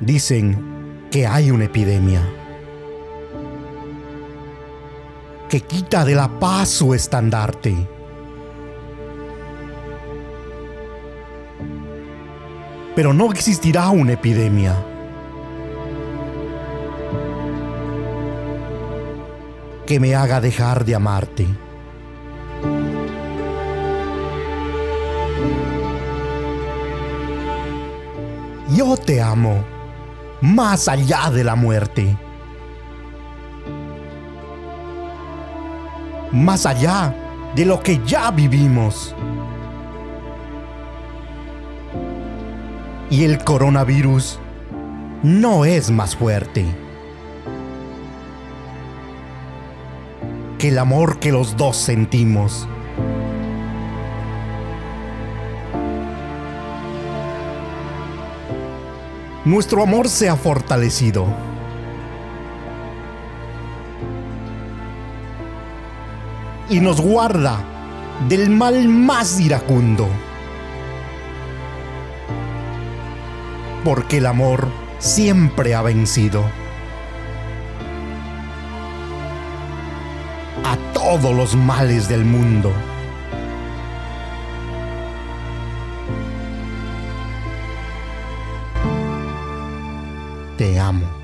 Dicen que hay una epidemia que quita de la paz su estandarte. Pero no existirá una epidemia. que me haga dejar de amarte. Yo te amo más allá de la muerte. Más allá de lo que ya vivimos. Y el coronavirus no es más fuerte que el amor que los dos sentimos. Nuestro amor se ha fortalecido. Y nos guarda del mal más iracundo. Porque el amor siempre ha vencido. A todos los males del mundo. Te amo.